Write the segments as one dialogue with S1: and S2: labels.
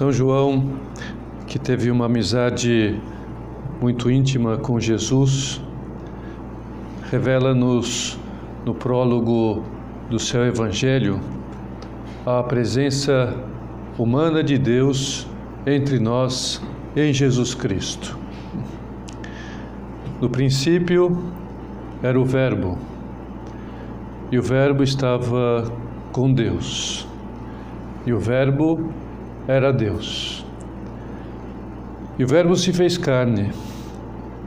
S1: São João, que teve uma amizade muito íntima com Jesus, revela-nos no prólogo do seu Evangelho a presença humana de Deus entre nós em Jesus Cristo. No princípio era o Verbo, e o Verbo estava com Deus, e o Verbo era Deus. E o Verbo se fez carne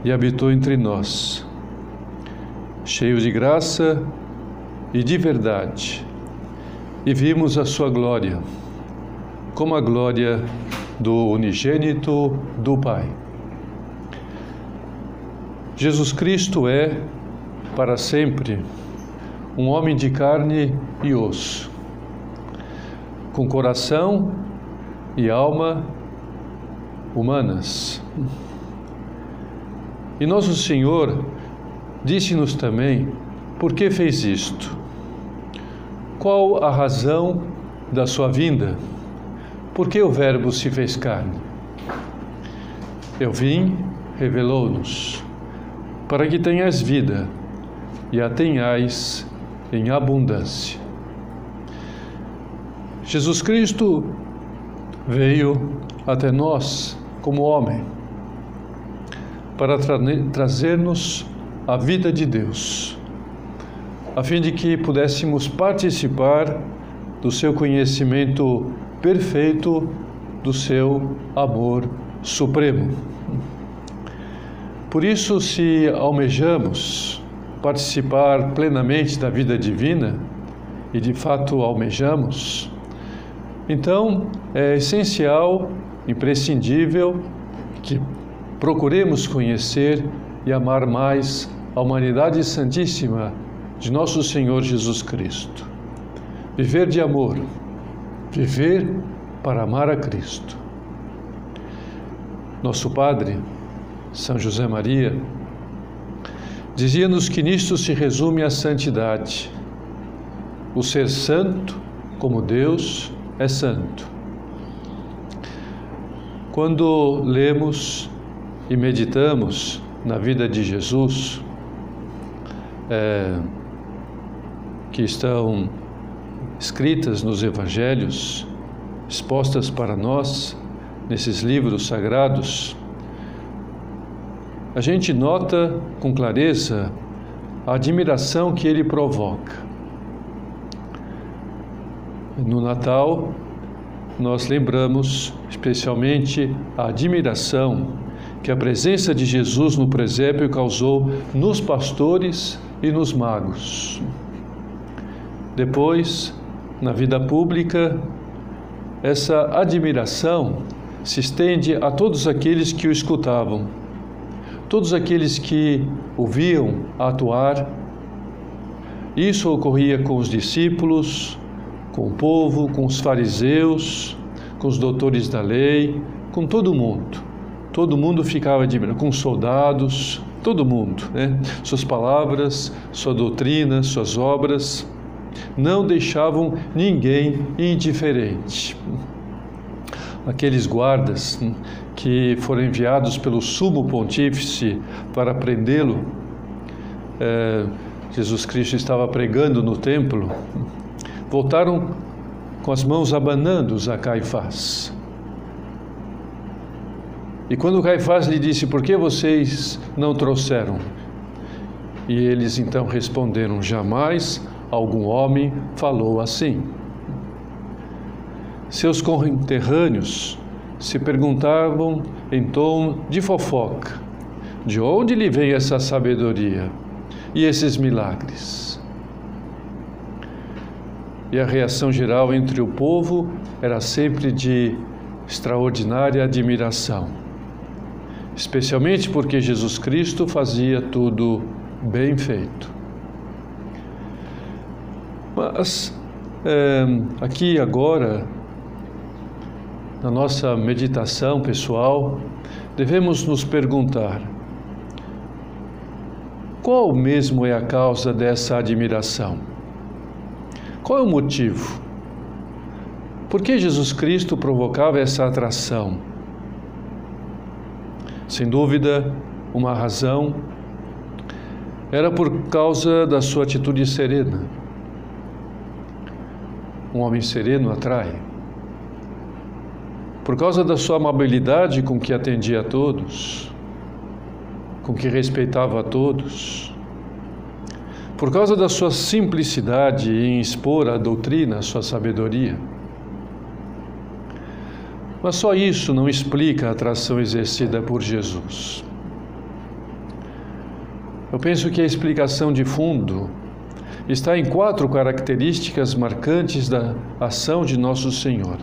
S1: e habitou entre nós, cheio de graça e de verdade, e vimos a sua glória, como a glória do unigênito do Pai. Jesus Cristo é, para sempre, um homem de carne e osso, com coração e alma humanas. E nosso Senhor disse-nos também por que fez isto. Qual a razão da sua vinda? Por que o Verbo se fez carne? Eu vim, revelou-nos, para que tenhas vida e a tenhais em abundância. Jesus Cristo veio até nós como homem para tra trazer-nos a vida de Deus, a fim de que pudéssemos participar do seu conhecimento perfeito, do seu amor supremo. Por isso, se almejamos participar plenamente da vida divina, e de fato almejamos, então é essencial, imprescindível que procuremos conhecer e amar mais a humanidade santíssima de nosso Senhor Jesus Cristo. Viver de amor, viver para amar a Cristo. Nosso Padre, São José Maria, dizia-nos que nisto se resume a santidade, o ser santo como Deus é santo. Quando lemos e meditamos na vida de Jesus, é, que estão escritas nos evangelhos, expostas para nós nesses livros sagrados, a gente nota com clareza a admiração que ele provoca. No Natal, nós lembramos especialmente a admiração que a presença de Jesus no presépio causou nos pastores e nos magos. Depois, na vida pública, essa admiração se estende a todos aqueles que o escutavam, todos aqueles que o viam atuar. Isso ocorria com os discípulos, com o povo, com os fariseus, com os doutores da lei, com todo mundo. Todo mundo ficava admirando, com os soldados, todo mundo, né? Suas palavras, sua doutrina, suas obras não deixavam ninguém indiferente. Aqueles guardas hum, que foram enviados pelo sumo pontífice para prendê-lo, é, Jesus Cristo estava pregando no templo, voltaram com as mãos abanando a Caifás. E quando Caifás lhe disse: Por que vocês não trouxeram? E eles então responderam: Jamais algum homem falou assim. Seus conterrâneos se perguntavam em tom de fofoca: de onde lhe vem essa sabedoria e esses milagres? E a reação geral entre o povo era sempre de extraordinária admiração, especialmente porque Jesus Cristo fazia tudo bem feito. Mas é, aqui agora, na nossa meditação pessoal, devemos nos perguntar: qual mesmo é a causa dessa admiração? Qual é o motivo? Por que Jesus Cristo provocava essa atração? Sem dúvida, uma razão era por causa da sua atitude serena. Um homem sereno atrai. Por causa da sua amabilidade com que atendia a todos, com que respeitava a todos, por causa da sua simplicidade em expor a doutrina, a sua sabedoria. Mas só isso não explica a atração exercida por Jesus. Eu penso que a explicação de fundo está em quatro características marcantes da ação de Nosso Senhor.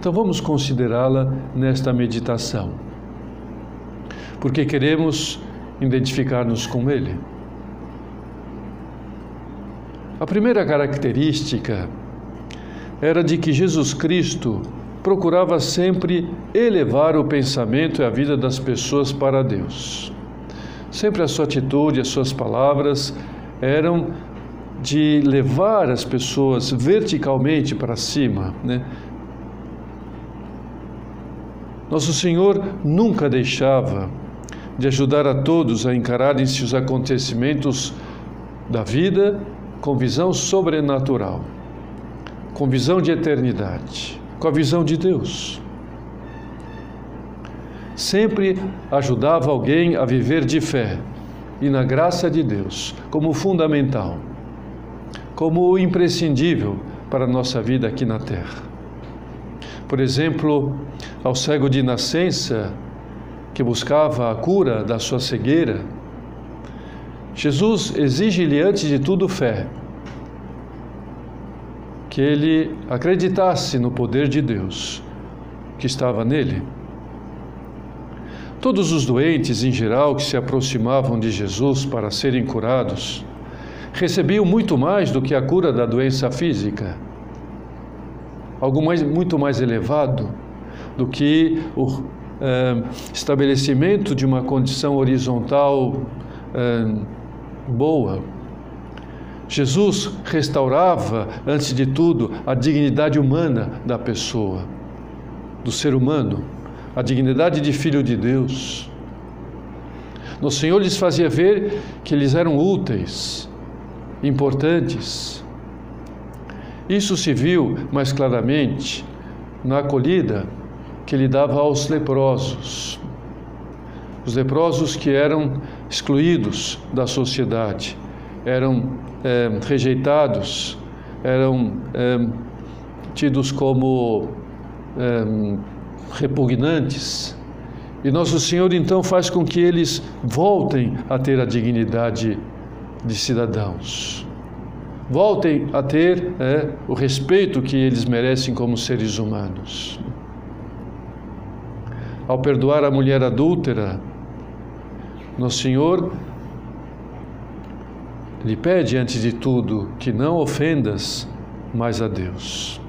S1: Então vamos considerá-la nesta meditação, porque queremos identificar-nos com Ele. A primeira característica era de que Jesus Cristo procurava sempre elevar o pensamento e a vida das pessoas para Deus. Sempre a sua atitude, as suas palavras eram de levar as pessoas verticalmente para cima, né? Nosso Senhor nunca deixava de ajudar a todos a encararem-se os acontecimentos da vida com visão sobrenatural, com visão de eternidade, com a visão de Deus. Sempre ajudava alguém a viver de fé e na graça de Deus como fundamental, como imprescindível para a nossa vida aqui na terra. Por exemplo, ao cego de nascença que buscava a cura da sua cegueira, Jesus exige-lhe antes de tudo fé, que ele acreditasse no poder de Deus que estava nele. Todos os doentes, em geral, que se aproximavam de Jesus para serem curados, recebiam muito mais do que a cura da doença física, algo mais, muito mais elevado do que o eh, estabelecimento de uma condição horizontal eh, boa. Jesus restaurava, antes de tudo, a dignidade humana da pessoa, do ser humano, a dignidade de filho de Deus. No Senhor lhes fazia ver que eles eram úteis, importantes. Isso se viu mais claramente na acolhida que ele dava aos leprosos. Os leprosos que eram excluídos da sociedade, eram é, rejeitados, eram é, tidos como é, repugnantes. E Nosso Senhor então faz com que eles voltem a ter a dignidade de cidadãos. Voltem a ter é, o respeito que eles merecem como seres humanos. Ao perdoar a mulher adúltera, nosso Senhor lhe pede, antes de tudo, que não ofendas mais a Deus.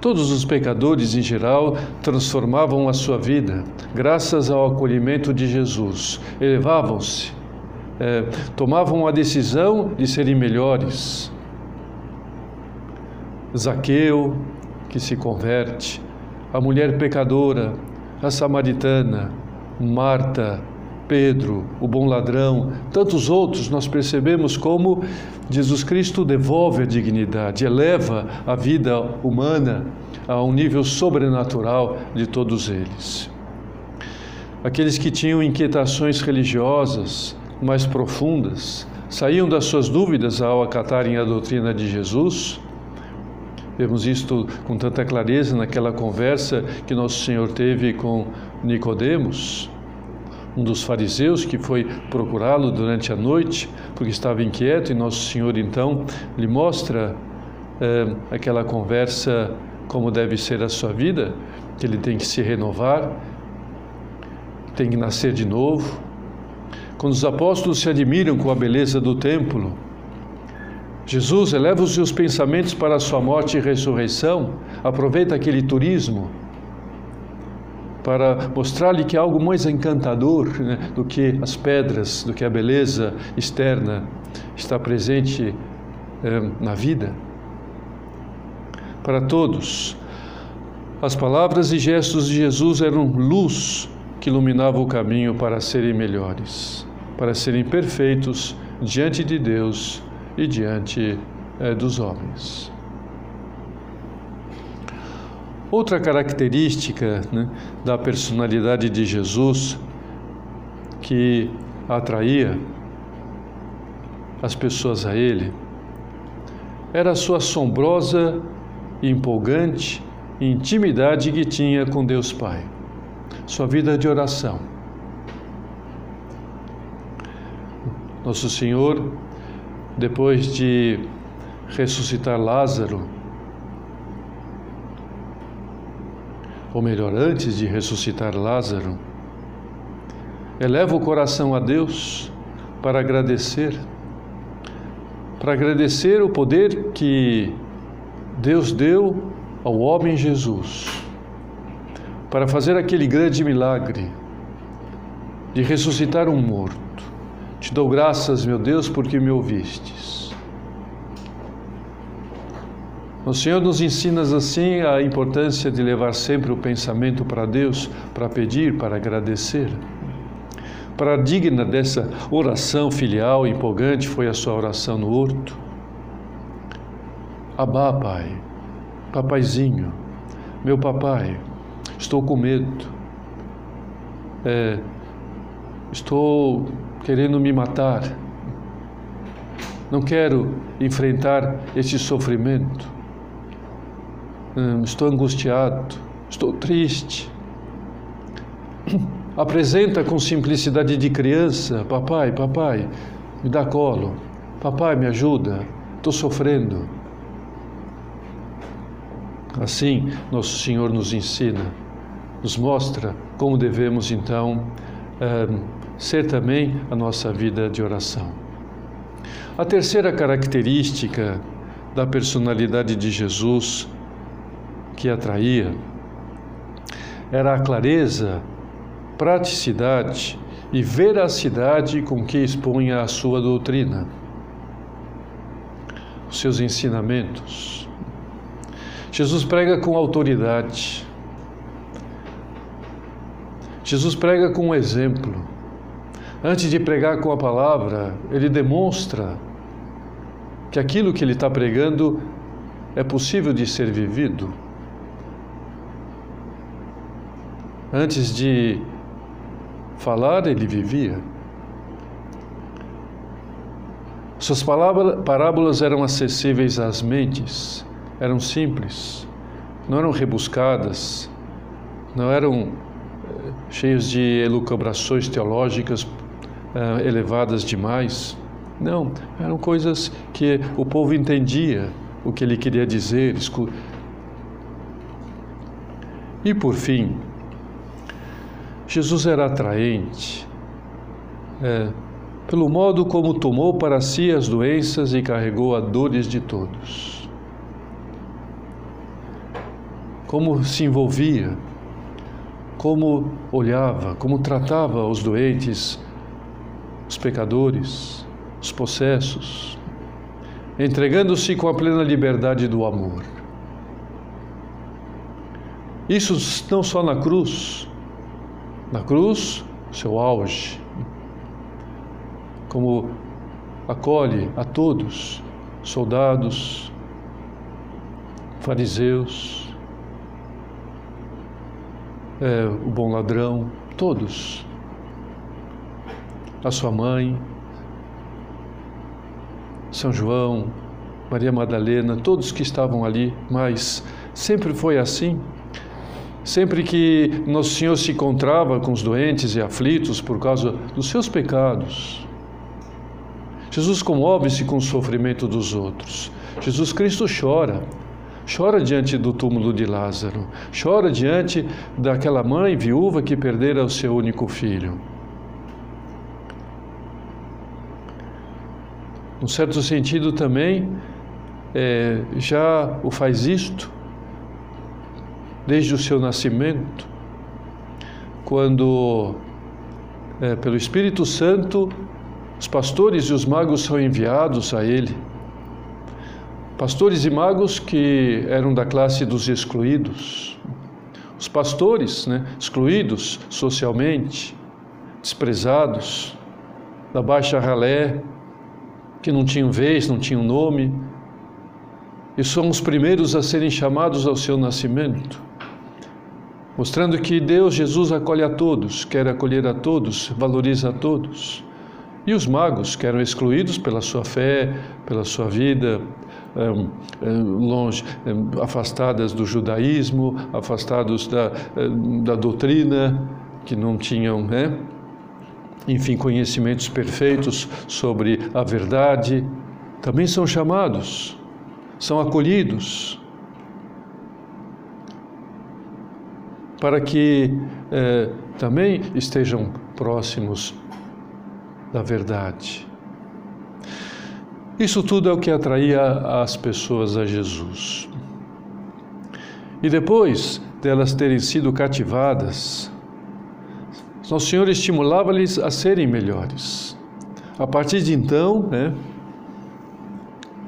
S1: Todos os pecadores, em geral, transformavam a sua vida graças ao acolhimento de Jesus. Elevavam-se, é, tomavam a decisão de serem melhores. Zaqueu, que se converte, a mulher pecadora, a samaritana, Marta, Pedro, o bom ladrão, tantos outros, nós percebemos como Jesus Cristo devolve a dignidade, eleva a vida humana a um nível sobrenatural de todos eles. Aqueles que tinham inquietações religiosas mais profundas, saíam das suas dúvidas ao acatarem a doutrina de Jesus Vemos isto com tanta clareza naquela conversa que nosso Senhor teve com Nicodemos, um dos fariseus que foi procurá-lo durante a noite porque estava inquieto e nosso Senhor então lhe mostra é, aquela conversa como deve ser a sua vida, que ele tem que se renovar, tem que nascer de novo. Quando os apóstolos se admiram com a beleza do templo, Jesus eleva os seus pensamentos para a sua morte e ressurreição, aproveita aquele turismo para mostrar-lhe que há algo mais encantador né, do que as pedras, do que a beleza externa está presente eh, na vida. para todos. As palavras e gestos de Jesus eram luz que iluminava o caminho para serem melhores, para serem perfeitos diante de Deus e diante é, dos homens. Outra característica né, da personalidade de Jesus que atraía as pessoas a ele era a sua assombrosa empolgante intimidade que tinha com Deus Pai, sua vida de oração. Nosso Senhor, depois de ressuscitar Lázaro, ou melhor, antes de ressuscitar Lázaro, eleva o coração a Deus para agradecer, para agradecer o poder que Deus deu ao homem Jesus, para fazer aquele grande milagre de ressuscitar um morto. Te dou graças, meu Deus, porque me ouvistes. O Senhor nos ensina assim a importância de levar sempre o pensamento para Deus, para pedir, para agradecer. Para digna dessa oração filial empolgante foi a sua oração no horto. Abá, Pai, papaizinho, meu papai, estou com medo. É, estou querendo me matar. Não quero enfrentar esse sofrimento. Hum, estou angustiado, estou triste. Apresenta com simplicidade de criança: Papai, papai, me dá colo. Papai, me ajuda, estou sofrendo. Assim, Nosso Senhor nos ensina, nos mostra como devemos então hum, ser também a nossa vida de oração. A terceira característica da personalidade de Jesus que atraía era a clareza, praticidade e veracidade com que expunha a sua doutrina, os seus ensinamentos. Jesus prega com autoridade. Jesus prega com exemplo. Antes de pregar com a palavra, ele demonstra que aquilo que ele está pregando é possível de ser vivido. Antes de falar, ele vivia. Suas parábolas eram acessíveis às mentes, eram simples, não eram rebuscadas, não eram eh, cheios de elucubrações teológicas uh, elevadas demais. Não, eram coisas que o povo entendia o que ele queria dizer. E por fim, Jesus era atraente é, pelo modo como tomou para si as doenças e carregou as dores de todos. Como se envolvia, como olhava, como tratava os doentes, os pecadores, os possessos, entregando-se com a plena liberdade do amor. Isso não só na cruz, na cruz, seu auge, como acolhe a todos, soldados, fariseus, é, o bom ladrão, todos, a sua mãe, São João, Maria Madalena, todos que estavam ali, mas sempre foi assim. Sempre que Nosso Senhor se encontrava com os doentes e aflitos por causa dos seus pecados, Jesus comove-se com o sofrimento dos outros. Jesus Cristo chora, chora diante do túmulo de Lázaro, chora diante daquela mãe viúva que perdera o seu único filho. Num certo sentido também, é, já o faz isto desde o seu nascimento, quando, é, pelo Espírito Santo, os pastores e os magos são enviados a ele Pastores e magos que eram da classe dos excluídos. Os pastores, né, excluídos socialmente, desprezados, da baixa ralé, que não tinham vez, não tinham nome, e são os primeiros a serem chamados ao seu nascimento, mostrando que Deus, Jesus, acolhe a todos, quer acolher a todos, valoriza a todos. E os magos, que eram excluídos pela sua fé, pela sua vida, longe, afastadas do judaísmo, afastados da, da doutrina, que não tinham, né? Enfim, conhecimentos perfeitos sobre a verdade, também são chamados, são acolhidos, para que eh, também estejam próximos da verdade. Isso tudo é o que atraía as pessoas a Jesus. E depois delas terem sido cativadas, nosso Senhor estimulava-lhes a serem melhores. A partir de então, né,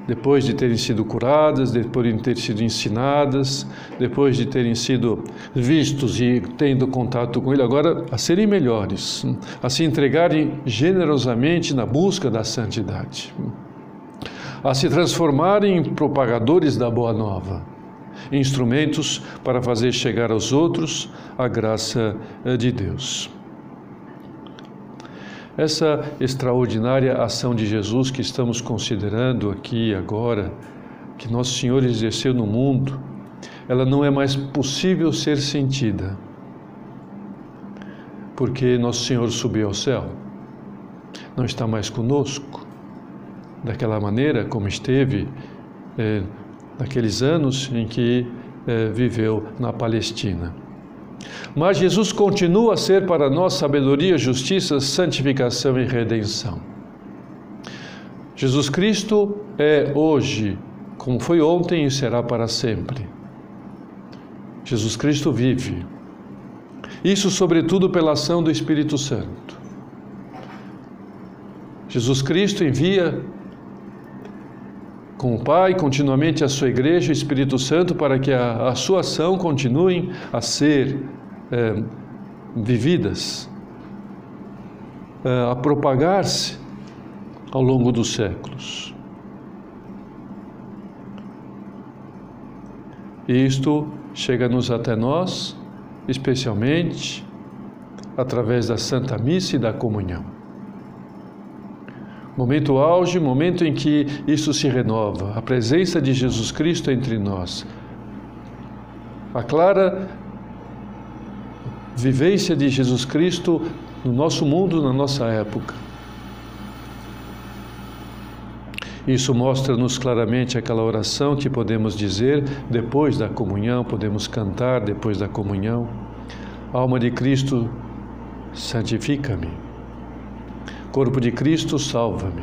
S1: depois de terem sido curadas, depois de terem sido ensinadas, depois de terem sido vistos e tendo contato com Ele, agora a serem melhores, a se entregarem generosamente na busca da santidade, a se transformarem em propagadores da Boa Nova, instrumentos para fazer chegar aos outros a graça eh, de Deus. Essa extraordinária ação de Jesus que estamos considerando aqui agora, que Nosso Senhor exerceu no mundo, ela não é mais possível ser sentida, porque Nosso Senhor subiu ao céu, não está mais conosco, daquela maneira como esteve é, naqueles anos em que é, viveu na Palestina. Mas Jesus continua a ser para nós sabedoria, justiça, santificação e redenção. Jesus Cristo é hoje, como foi ontem e será para sempre. Jesus Cristo vive. Isso, sobretudo, pela ação do Espírito Santo. Jesus Cristo envia com o Pai continuamente a sua igreja, o Espírito Santo, para que a, a sua ação continue a ser é, vividas, é, a propagar-se ao longo dos séculos. E isto chega-nos até nós, especialmente através da Santa Missa e da comunhão. Momento auge, momento em que isso se renova, a presença de Jesus Cristo entre nós. A clara vivência de Jesus Cristo no nosso mundo, na nossa época. Isso mostra-nos claramente aquela oração que podemos dizer depois da comunhão, podemos cantar depois da comunhão. Alma de Cristo, santifica-me. Corpo de Cristo, salva-me.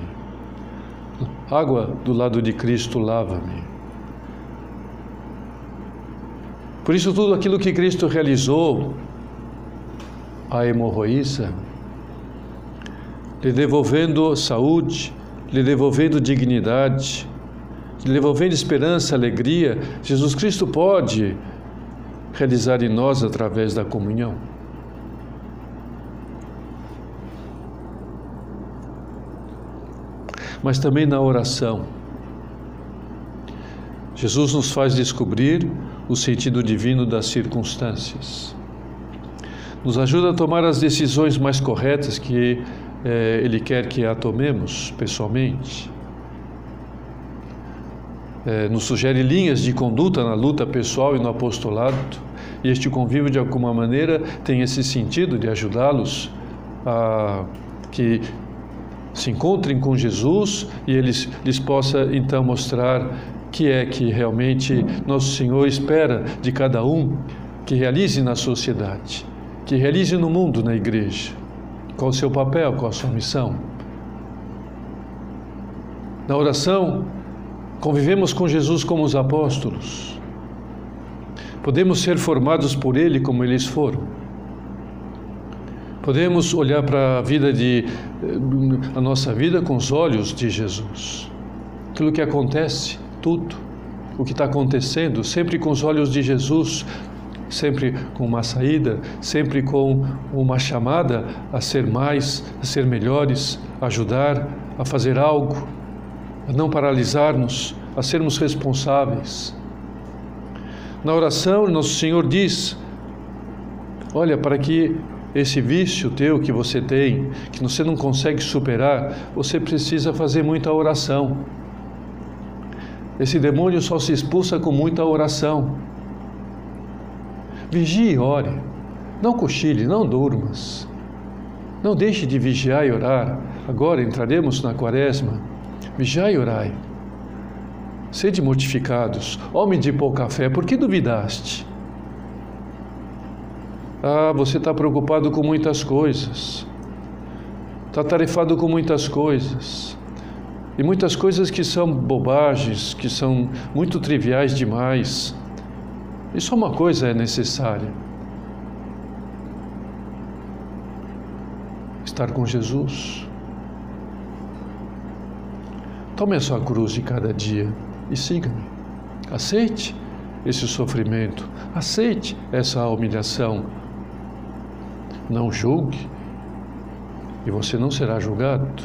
S1: Água do lado de Cristo, lava-me. Por isso, tudo aquilo que Cristo realizou a hemorroíça, lhe devolvendo saúde, lhe devolvendo dignidade, lhe devolvendo esperança, alegria, Jesus Cristo pode realizar em nós através da comunhão. Mas também na oração. Jesus nos faz descobrir o sentido divino das circunstâncias nos ajuda a tomar as decisões mais corretas que eh, Ele quer que a tomemos pessoalmente. Eh, nos sugere linhas de conduta na luta pessoal e no apostolado, e este convívio, de alguma maneira, tem esse sentido de ajudá-los a que se encontrem com Jesus e eles lhes possa então mostrar que é que realmente nosso Senhor espera de cada um que realize na sociedade que realize no mundo, na igreja. Qual o seu papel, qual a sua missão? Na oração, convivemos com Jesus como os apóstolos. Podemos ser formados por Ele como eles foram. Podemos olhar para a vida de a nossa vida com os olhos de Jesus. Aquilo que acontece tudo o que está acontecendo, sempre com os olhos de Jesus, sempre com uma saída, sempre com uma chamada a ser mais, a ser melhores, a ajudar, a fazer algo, a não paralisar-nos, a sermos responsáveis. Na oração, nosso Senhor diz: Olha, para que esse vício teu que você tem, que você não consegue superar, você precisa fazer muita oração. Esse demônio só se expulsa com muita oração. Vigie e ore. Não cochile, não durmas. Não deixe de vigiar e orar. Agora entraremos na quaresma. Vigiai e orai. Sede mortificados, homem de pouca fé, por que duvidaste? Ah, você está preocupado com muitas coisas, está tarefado com muitas coisas, e muitas coisas que são bobagens, que são muito triviais demais. E só uma coisa é necessária: estar com Jesus. Tome a sua cruz de cada dia e siga-me. Aceite esse sofrimento, aceite essa humilhação. Não julgue e você não será julgado.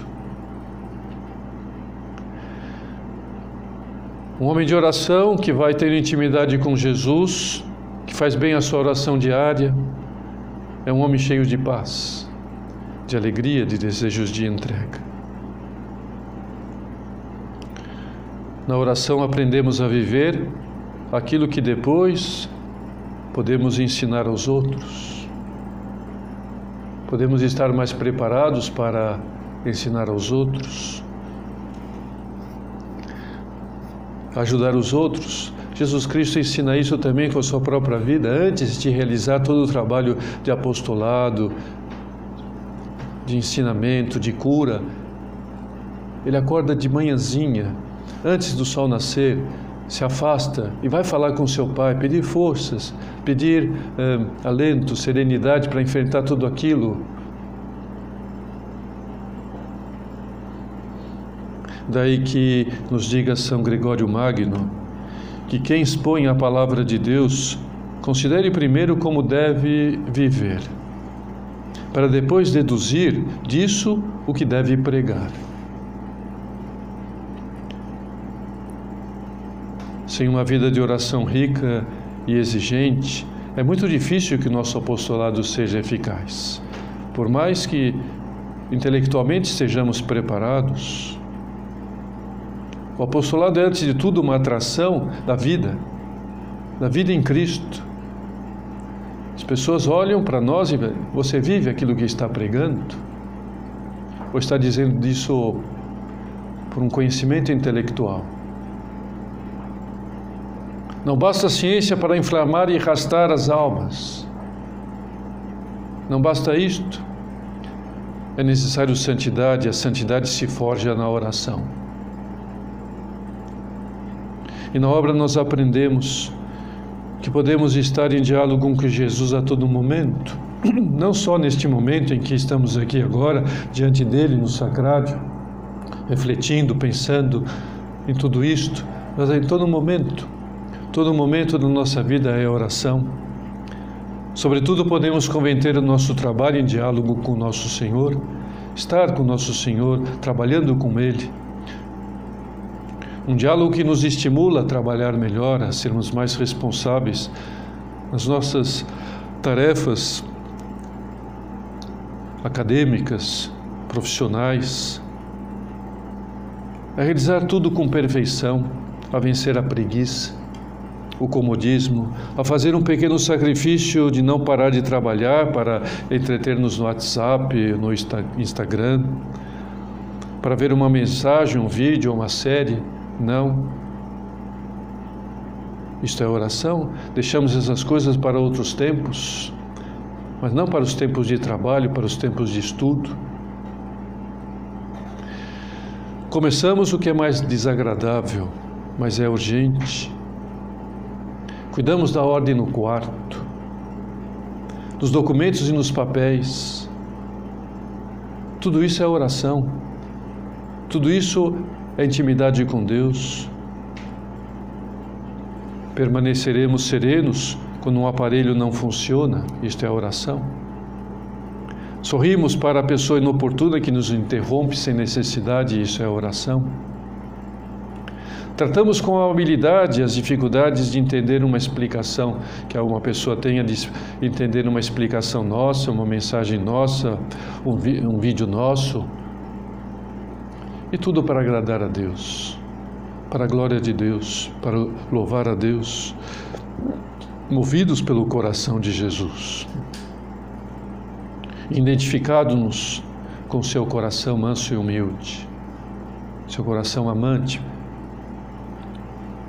S1: Um homem de oração que vai ter intimidade com Jesus, que faz bem a sua oração diária, é um homem cheio de paz, de alegria, de desejos de entrega. Na oração aprendemos a viver aquilo que depois podemos ensinar aos outros. Podemos estar mais preparados para ensinar aos outros. Ajudar os outros. Jesus Cristo ensina isso também com a sua própria vida, antes de realizar todo o trabalho de apostolado, de ensinamento, de cura. Ele acorda de manhãzinha antes do sol nascer, se afasta e vai falar com seu pai, pedir forças, pedir eh, alento, serenidade para enfrentar tudo aquilo. Daí que nos diga São Gregório Magno que quem expõe a palavra de Deus considere primeiro como deve viver, para depois deduzir disso o que deve pregar. Sem uma vida de oração rica e exigente, é muito difícil que nosso apostolado seja eficaz. Por mais que intelectualmente estejamos preparados, o apostolado é, antes de tudo, uma atração da vida, da vida em Cristo. As pessoas olham para nós e você vive aquilo que está pregando? Ou está dizendo disso por um conhecimento intelectual? Não basta ciência para inflamar e arrastar as almas. Não basta isto. É necessário santidade, a santidade se forja na oração. E na obra nós aprendemos que podemos estar em diálogo com Jesus a todo momento, não só neste momento em que estamos aqui agora, diante dele no sacrário, refletindo, pensando em tudo isto, mas em todo momento Todo momento da nossa vida é oração. Sobretudo, podemos converter o nosso trabalho em diálogo com o nosso Senhor, estar com o nosso Senhor, trabalhando com Ele. Um diálogo que nos estimula a trabalhar melhor, a sermos mais responsáveis nas nossas tarefas acadêmicas, profissionais, a realizar tudo com perfeição, a vencer a preguiça o comodismo, a fazer um pequeno sacrifício de não parar de trabalhar para entreter-nos no WhatsApp, no Instagram, para ver uma mensagem, um vídeo, uma série. Não. Isto é oração. Deixamos essas coisas para outros tempos, mas não para os tempos de trabalho, para os tempos de estudo. Começamos o que é mais desagradável, mas é urgente Cuidamos da ordem no quarto, dos documentos e nos papéis. Tudo isso é oração. Tudo isso é intimidade com Deus. Permaneceremos serenos quando um aparelho não funciona, isto é oração. Sorrimos para a pessoa inoportuna que nos interrompe sem necessidade, isso é oração. Tratamos com habilidade as dificuldades de entender uma explicação, que alguma pessoa tenha de entender uma explicação nossa, uma mensagem nossa, um, um vídeo nosso. E tudo para agradar a Deus, para a glória de Deus, para louvar a Deus, movidos pelo coração de Jesus. Identificados-nos com seu coração manso e humilde, seu coração amante,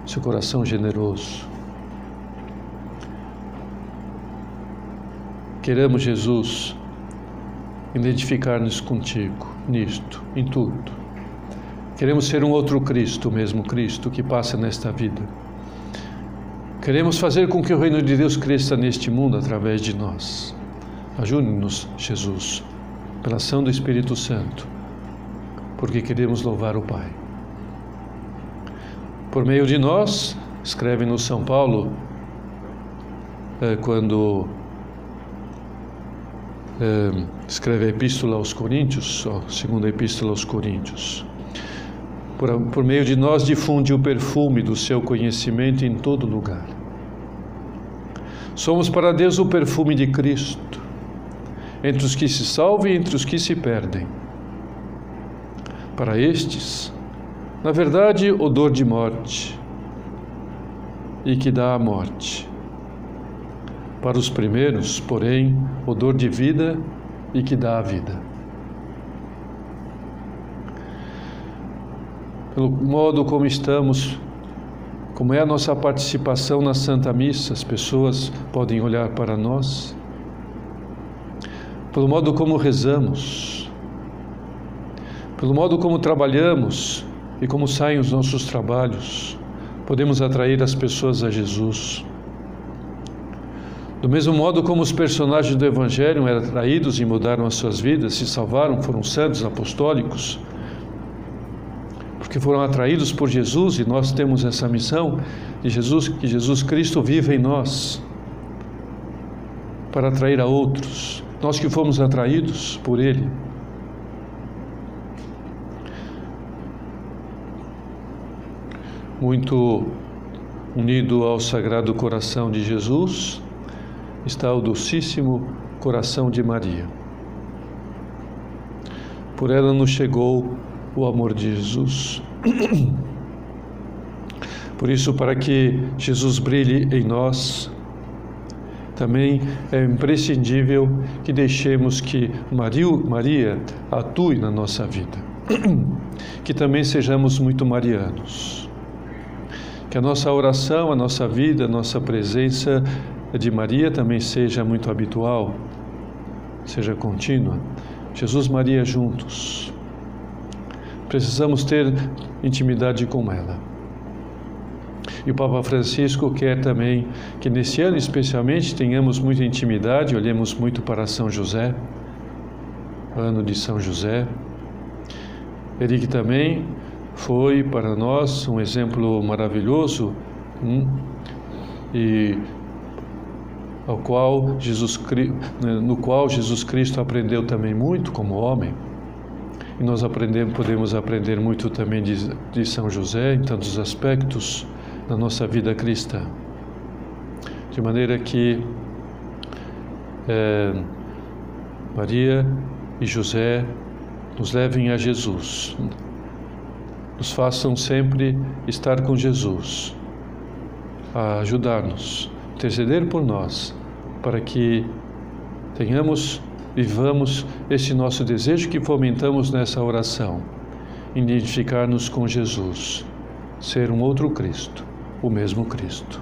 S1: seu coração generoso. Queremos, Jesus, identificar-nos contigo nisto, em tudo. Queremos ser um outro Cristo, o mesmo Cristo que passa nesta vida. Queremos fazer com que o reino de Deus cresça neste mundo através de nós. Ajude-nos, Jesus, pela ação do Espírito Santo, porque queremos louvar o Pai. Por meio de nós, escreve no São Paulo, é, quando é, escreve a Epístola aos Coríntios, a segunda Epístola aos Coríntios. Por, por meio de nós, difunde o perfume do seu conhecimento em todo lugar. Somos para Deus o perfume de Cristo, entre os que se salvam e entre os que se perdem. Para estes, na verdade, odor de morte e que dá a morte. Para os primeiros, porém, odor de vida e que dá a vida. Pelo modo como estamos, como é a nossa participação na Santa Missa, as pessoas podem olhar para nós. Pelo modo como rezamos, pelo modo como trabalhamos, e como saem os nossos trabalhos, podemos atrair as pessoas a Jesus. Do mesmo modo como os personagens do Evangelho eram atraídos e mudaram as suas vidas, se salvaram, foram santos, apostólicos, porque foram atraídos por Jesus e nós temos essa missão de Jesus, que Jesus Cristo vive em nós para atrair a outros. Nós que fomos atraídos por Ele. Muito unido ao Sagrado Coração de Jesus, está o Docíssimo Coração de Maria. Por ela nos chegou o amor de Jesus. Por isso, para que Jesus brilhe em nós, também é imprescindível que deixemos que Maria atue na nossa vida. Que também sejamos muito marianos. Que a nossa oração, a nossa vida, a nossa presença de Maria também seja muito habitual, seja contínua. Jesus Maria juntos. Precisamos ter intimidade com ela. E o Papa Francisco quer também que nesse ano, especialmente, tenhamos muita intimidade, olhemos muito para São José, ano de São José. Ele que também foi para nós um exemplo maravilhoso hum, e ao qual Jesus, no qual Jesus Cristo aprendeu também muito como homem. E nós aprendemos, podemos aprender muito também de, de São José em tantos aspectos da nossa vida cristã. De maneira que é, Maria e José nos levem a Jesus, nos façam sempre estar com Jesus, a ajudar-nos, interceder por nós, para que tenhamos, vivamos esse nosso desejo que fomentamos nessa oração, identificar-nos com Jesus, ser um outro Cristo, o mesmo Cristo.